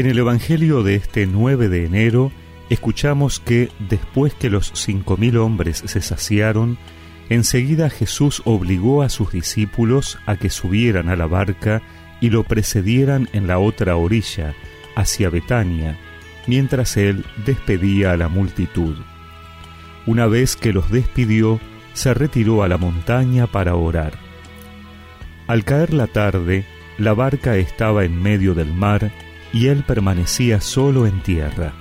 En el Evangelio de este 9 de enero escuchamos que después que los cinco mil hombres se saciaron, enseguida Jesús obligó a sus discípulos a que subieran a la barca y lo precedieran en la otra orilla, hacia Betania, mientras él despedía a la multitud. Una vez que los despidió, se retiró a la montaña para orar. Al caer la tarde, la barca estaba en medio del mar y él permanecía solo en tierra.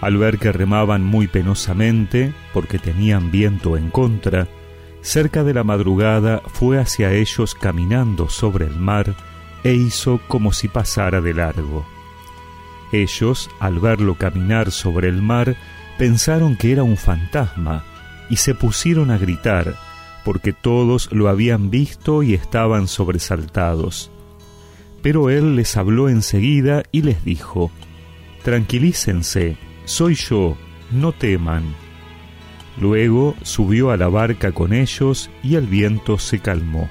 Al ver que remaban muy penosamente, porque tenían viento en contra, cerca de la madrugada fue hacia ellos caminando sobre el mar e hizo como si pasara de largo. Ellos, al verlo caminar sobre el mar, pensaron que era un fantasma y se pusieron a gritar, porque todos lo habían visto y estaban sobresaltados. Pero él les habló enseguida y les dijo, Tranquilícense, soy yo, no teman. Luego subió a la barca con ellos y el viento se calmó.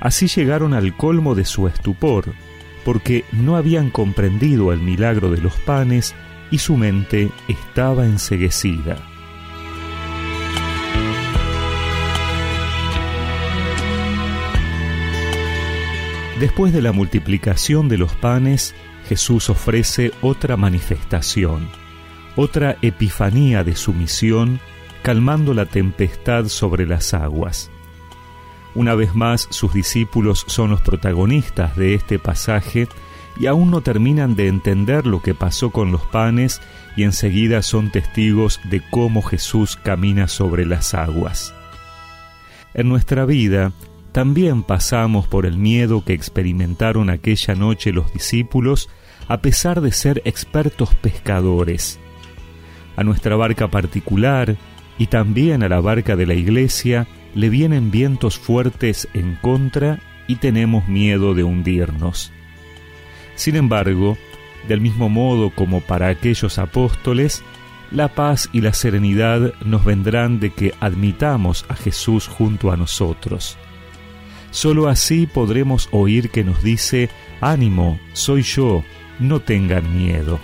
Así llegaron al colmo de su estupor, porque no habían comprendido el milagro de los panes y su mente estaba enseguecida. Después de la multiplicación de los panes, Jesús ofrece otra manifestación, otra epifanía de su misión, calmando la tempestad sobre las aguas. Una vez más, sus discípulos son los protagonistas de este pasaje y aún no terminan de entender lo que pasó con los panes y enseguida son testigos de cómo Jesús camina sobre las aguas. En nuestra vida, también pasamos por el miedo que experimentaron aquella noche los discípulos a pesar de ser expertos pescadores. A nuestra barca particular y también a la barca de la iglesia le vienen vientos fuertes en contra y tenemos miedo de hundirnos. Sin embargo, del mismo modo como para aquellos apóstoles, la paz y la serenidad nos vendrán de que admitamos a Jesús junto a nosotros. Solo así podremos oír que nos dice, ánimo, soy yo, no tengan miedo.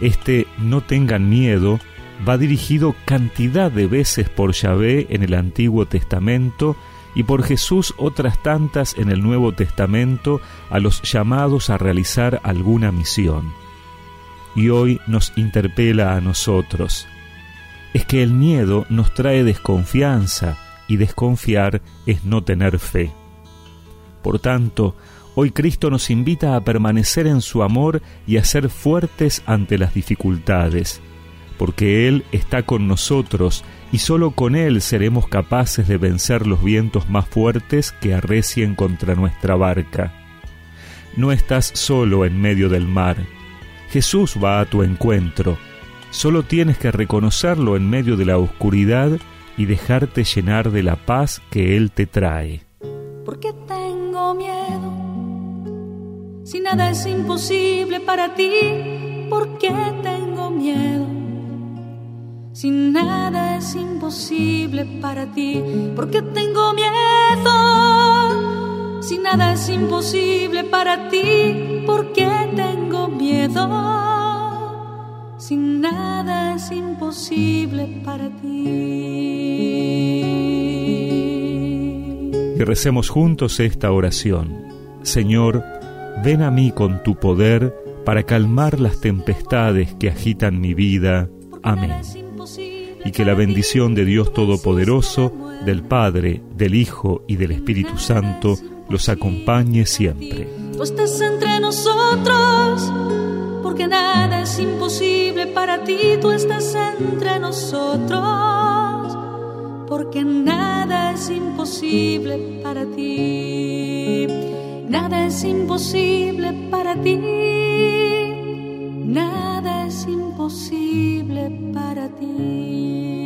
Este no tengan miedo va dirigido cantidad de veces por Yahvé en el Antiguo Testamento y por Jesús otras tantas en el Nuevo Testamento a los llamados a realizar alguna misión. Y hoy nos interpela a nosotros. Es que el miedo nos trae desconfianza, y desconfiar es no tener fe. Por tanto, hoy Cristo nos invita a permanecer en su amor y a ser fuertes ante las dificultades, porque Él está con nosotros y solo con Él seremos capaces de vencer los vientos más fuertes que arrecien contra nuestra barca. No estás solo en medio del mar. Jesús va a tu encuentro. Solo tienes que reconocerlo en medio de la oscuridad y dejarte llenar de la paz que Él te trae. Porque tengo miedo? Si nada es imposible para ti, ¿por qué tengo miedo? Si nada es imposible para ti, ¿por qué tengo miedo? Si nada es imposible para ti, ¿por qué tengo miedo? Si nada es imposible para ti. Y recemos juntos esta oración. Señor, ven a mí con tu poder para calmar las tempestades que agitan mi vida. Amén. Y que la bendición de Dios Todopoderoso, del Padre, del Hijo y del Espíritu Santo los acompañe siempre. Tú estás entre nosotros, porque nada es imposible para ti, tú estás entre nosotros, porque nada es imposible para ti, nada es imposible para ti, nada es imposible para ti.